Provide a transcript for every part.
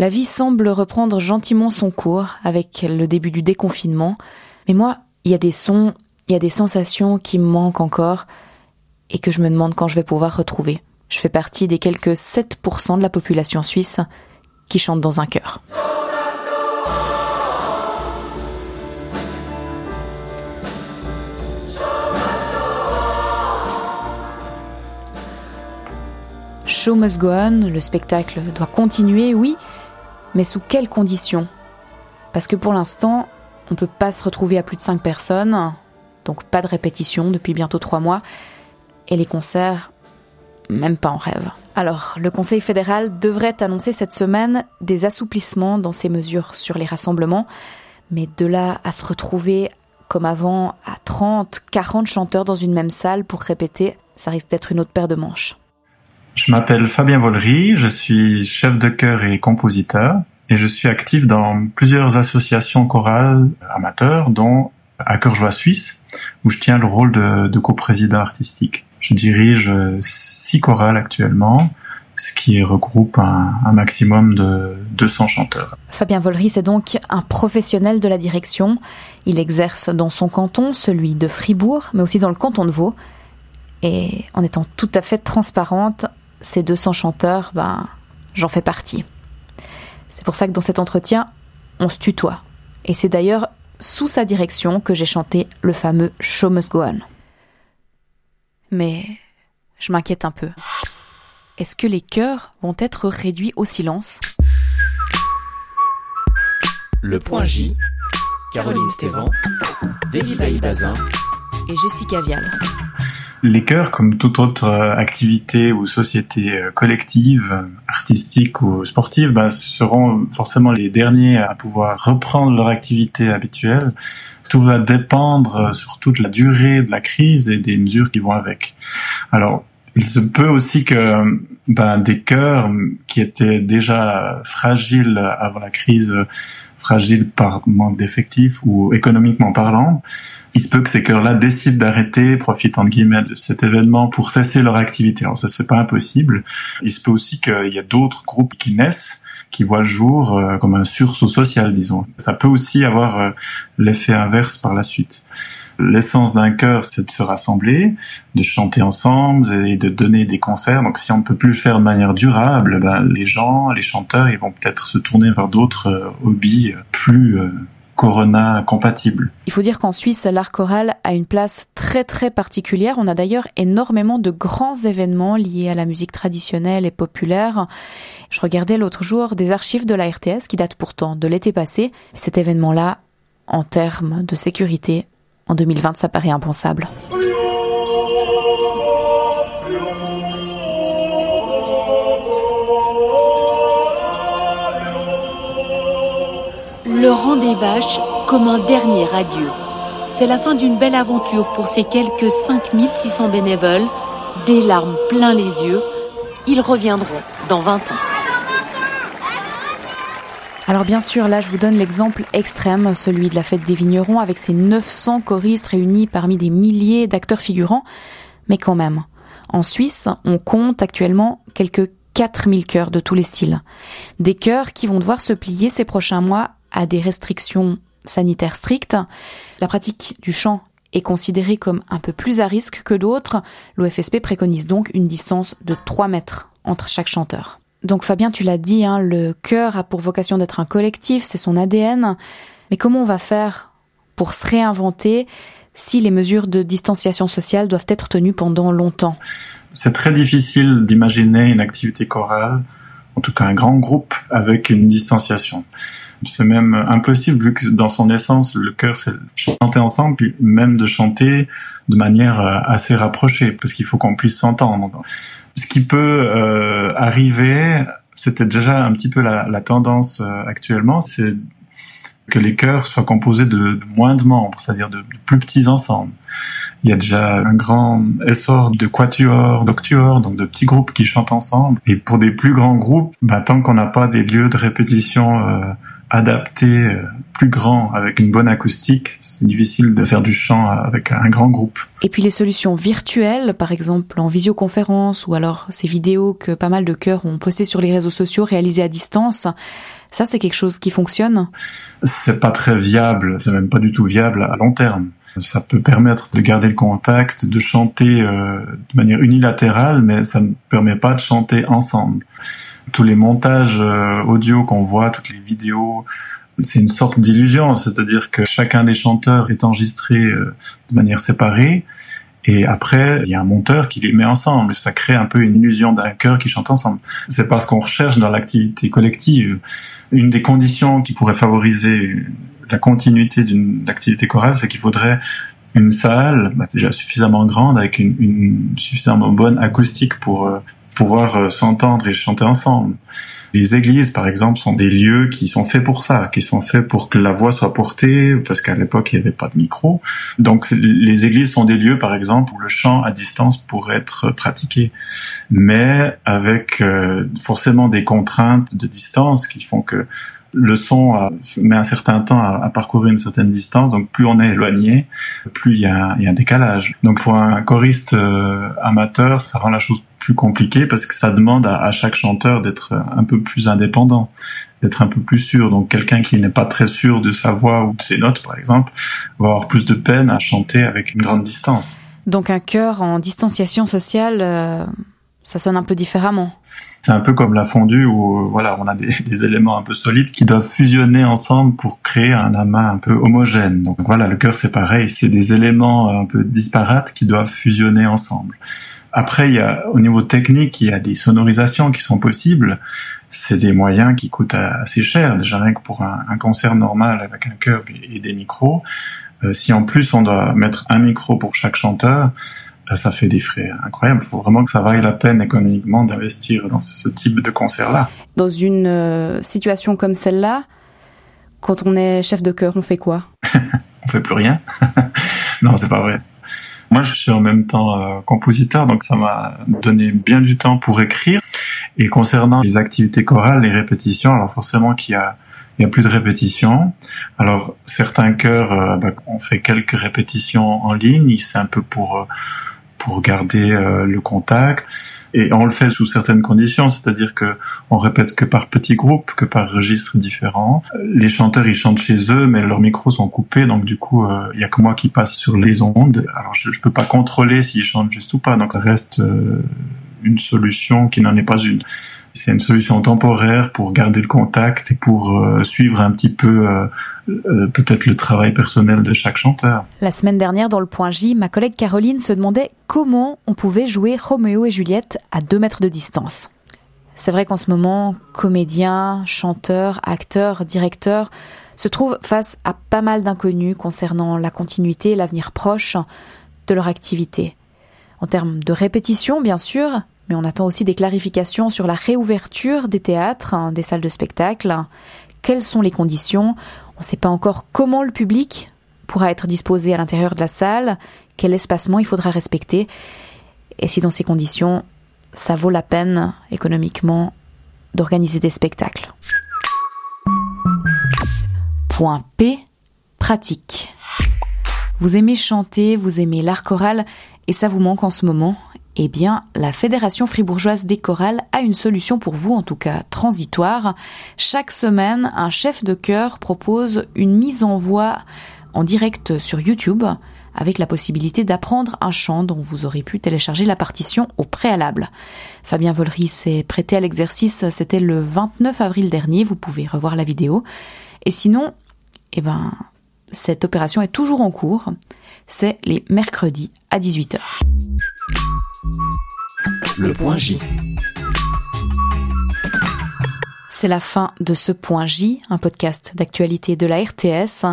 La vie semble reprendre gentiment son cours avec le début du déconfinement, mais moi, il y a des sons, il y a des sensations qui me manquent encore et que je me demande quand je vais pouvoir retrouver. Je fais partie des quelques 7% de la population suisse qui chante dans un chœur. Show must go on, le spectacle doit continuer, oui, mais sous quelles conditions? Parce que pour l'instant, on ne peut pas se retrouver à plus de 5 personnes, donc pas de répétition depuis bientôt 3 mois, et les concerts, même pas en rêve. Alors, le Conseil fédéral devrait annoncer cette semaine des assouplissements dans ses mesures sur les rassemblements, mais de là à se retrouver comme avant à 30, 40 chanteurs dans une même salle pour répéter, ça risque d'être une autre paire de manches. Je m'appelle Fabien Vollery, je suis chef de chœur et compositeur et je suis actif dans plusieurs associations chorales amateurs dont à Cœur Suisse où je tiens le rôle de, de coprésident artistique. Je dirige six chorales actuellement, ce qui regroupe un, un, maximum de 200 chanteurs. Fabien Vollery, c'est donc un professionnel de la direction. Il exerce dans son canton, celui de Fribourg, mais aussi dans le canton de Vaud. Et en étant tout à fait transparente, ces 200 chanteurs, ben, j'en fais partie. C'est pour ça que dans cet entretien, on se tutoie. Et c'est d'ailleurs sous sa direction que j'ai chanté le fameux Show Must Go On. Mais je m'inquiète un peu. Est-ce que les chœurs vont être réduits au silence? Le point J, Caroline Stévan, David Bazin et Jessica Vial. Les chœurs, comme toute autre euh, activité ou société euh, collective, artistique ou sportive, bah, seront forcément les derniers à pouvoir reprendre leur activité habituelle. Tout va dépendre euh, sur toute la durée de la crise et des mesures qui vont avec. Alors, il se peut aussi que ben, des chœurs qui étaient déjà fragiles avant la crise, fragiles par manque d'effectifs ou économiquement parlant, il se peut que ces chœurs-là décident d'arrêter, profitant de guillemets de cet événement pour cesser leur activité. Alors ça, c'est pas impossible. Il se peut aussi qu'il y a d'autres groupes qui naissent, qui voient le jour euh, comme un sursaut social, disons. Ça peut aussi avoir euh, l'effet inverse par la suite. L'essence d'un chœur, c'est de se rassembler, de chanter ensemble et de donner des concerts. Donc si on ne peut plus le faire de manière durable, ben, les gens, les chanteurs, ils vont peut-être se tourner vers d'autres euh, hobbies plus Corona compatible. Il faut dire qu'en Suisse, l'art choral a une place très très particulière. On a d'ailleurs énormément de grands événements liés à la musique traditionnelle et populaire. Je regardais l'autre jour des archives de la RTS qui datent pourtant de l'été passé. Cet événement-là, en termes de sécurité, en 2020, ça paraît impensable. le rang des vaches comme un dernier adieu. C'est la fin d'une belle aventure pour ces quelques 5600 bénévoles, des larmes plein les yeux. Ils reviendront dans 20 ans. Alors bien sûr, là je vous donne l'exemple extrême, celui de la fête des vignerons avec ses 900 choristes réunis parmi des milliers d'acteurs figurants. Mais quand même, en Suisse, on compte actuellement quelques 4000 chœurs de tous les styles. Des chœurs qui vont devoir se plier ces prochains mois à des restrictions sanitaires strictes. La pratique du chant est considérée comme un peu plus à risque que d'autres. L'OFSP préconise donc une distance de 3 mètres entre chaque chanteur. Donc Fabien, tu l'as dit, hein, le chœur a pour vocation d'être un collectif, c'est son ADN. Mais comment on va faire pour se réinventer si les mesures de distanciation sociale doivent être tenues pendant longtemps? C'est très difficile d'imaginer une activité chorale, en tout cas un grand groupe, avec une distanciation. C'est même impossible vu que dans son essence, le chœur, c'est chanter ensemble, puis même de chanter de manière euh, assez rapprochée, parce qu'il faut qu'on puisse s'entendre. Ce qui peut euh, arriver, c'était déjà un petit peu la, la tendance euh, actuellement, c'est que les chœurs soient composés de, moins de membres, c'est-à-dire de, de, plus petits ensembles. Il y a déjà un grand essor de quatuors, d'octuors, donc de petits groupes qui chantent ensemble. Et pour des plus grands groupes, bah, tant qu'on n'a pas des lieux de répétition euh, adapté, euh, plus grand, avec une bonne acoustique, c'est difficile de faire du chant avec un grand groupe. Et puis les solutions virtuelles, par exemple en visioconférence ou alors ces vidéos que pas mal de chœurs ont postées sur les réseaux sociaux réalisées à distance, ça c'est quelque chose qui fonctionne? C'est pas très viable, c'est même pas du tout viable à long terme. Ça peut permettre de garder le contact, de chanter euh, de manière unilatérale, mais ça ne permet pas de chanter ensemble tous les montages euh, audio qu'on voit, toutes les vidéos, c'est une sorte d'illusion, c'est-à-dire que chacun des chanteurs est enregistré euh, de manière séparée. Et après, il y a un monteur qui les met ensemble. Ça crée un peu une illusion d'un chœur qui chante ensemble. C'est pas ce qu'on recherche dans l'activité collective. Une des conditions qui pourrait favoriser la continuité d'une activité chorale, c'est qu'il faudrait une salle bah, déjà suffisamment grande avec une, suffisamment bonne acoustique pour euh, pouvoir euh, s'entendre et chanter ensemble. Les églises, par exemple, sont des lieux qui sont faits pour ça, qui sont faits pour que la voix soit portée, parce qu'à l'époque, il n'y avait pas de micro. Donc, les églises sont des lieux, par exemple, où le chant à distance pourrait être pratiqué, mais avec euh, forcément des contraintes de distance qui font que le son met un certain temps à, parcourir une certaine distance, donc plus on est éloigné, plus il y a, un décalage. Donc pour un choriste euh, amateur, ça rend la chose plus compliquée parce que ça demande à, chaque chanteur d'être un peu plus indépendant, d'être un peu plus sûr. Donc quelqu'un qui n'est pas très sûr de sa voix ou de ses notes, par exemple, va avoir plus de peine à chanter avec une grande distance. Donc un chœur en distanciation sociale, euh, ça sonne un peu différemment. C'est un peu comme la fondue où euh, voilà, on a des, éléments un peu solides qui doivent fusionner ensemble pour créer un amas un peu homogène. Donc voilà, le cœur c'est pareil, c'est des éléments un peu disparates qui doivent fusionner ensemble. Après, il y a, au niveau technique, il y a des sonorisations qui sont possibles. C'est des moyens qui coûtent assez cher, déjà rien que pour un, concert normal avec un chœur et, des micros. Euh, si en plus on doit mettre un micro pour chaque chanteur, ça fait des frais incroyables. Il faut vraiment que ça vaille la peine économiquement d'investir dans ce type de concert-là. Dans une euh, situation comme celle-là, quand on est chef de chœur, on fait quoi? On fait plus rien. non, c'est pas vrai. Moi, je suis en même temps euh, compositeur, donc ça m'a donné bien du temps pour écrire. Et concernant les activités chorales, les répétitions, alors forcément qu'il y a il y a plus de répétitions. Alors certains chœurs, euh, bah, on fait quelques répétitions en ligne. C'est un peu pour pour garder euh, le contact. Et on le fait sous certaines conditions, c'est-à-dire que on répète que par petits groupes, que par registres différents. Les chanteurs ils chantent chez eux, mais leurs micros sont coupés, donc du coup euh, il y a que moi qui passe sur les ondes. Alors je, je peux pas contrôler s'ils chantent juste ou pas, donc ça reste euh, une solution qui n'en est pas une. C'est une solution temporaire pour garder le contact et pour euh, suivre un petit peu euh, euh, peut-être le travail personnel de chaque chanteur. La semaine dernière, dans le point J, ma collègue Caroline se demandait comment on pouvait jouer Roméo et Juliette à deux mètres de distance. C'est vrai qu'en ce moment, comédiens, chanteurs, acteurs, directeurs se trouvent face à pas mal d'inconnus concernant la continuité et l'avenir proche de leur activité. En termes de répétition, bien sûr, mais on attend aussi des clarifications sur la réouverture des théâtres, hein, des salles de spectacle. Quelles sont les conditions? On ne sait pas encore comment le public pourra être disposé à l'intérieur de la salle, quel espacement il faudra respecter, et si dans ces conditions, ça vaut la peine économiquement d'organiser des spectacles? Point P, pratique. Vous aimez chanter, vous aimez l'art choral, et ça vous manque en ce moment, eh bien, la Fédération fribourgeoise des chorales a une solution pour vous, en tout cas transitoire. Chaque semaine, un chef de chœur propose une mise en voix en direct sur YouTube avec la possibilité d'apprendre un chant dont vous aurez pu télécharger la partition au préalable. Fabien Volry s'est prêté à l'exercice, c'était le 29 avril dernier, vous pouvez revoir la vidéo. Et sinon, eh ben, cette opération est toujours en cours. C'est les mercredis à 18h. Le point J. C'est la fin de ce point J, un podcast d'actualité de la RTS.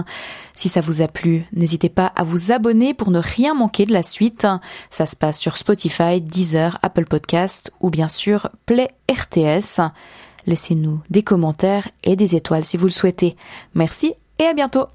Si ça vous a plu, n'hésitez pas à vous abonner pour ne rien manquer de la suite. Ça se passe sur Spotify, Deezer, Apple Podcast ou bien sûr Play RTS. Laissez-nous des commentaires et des étoiles si vous le souhaitez. Merci et à bientôt.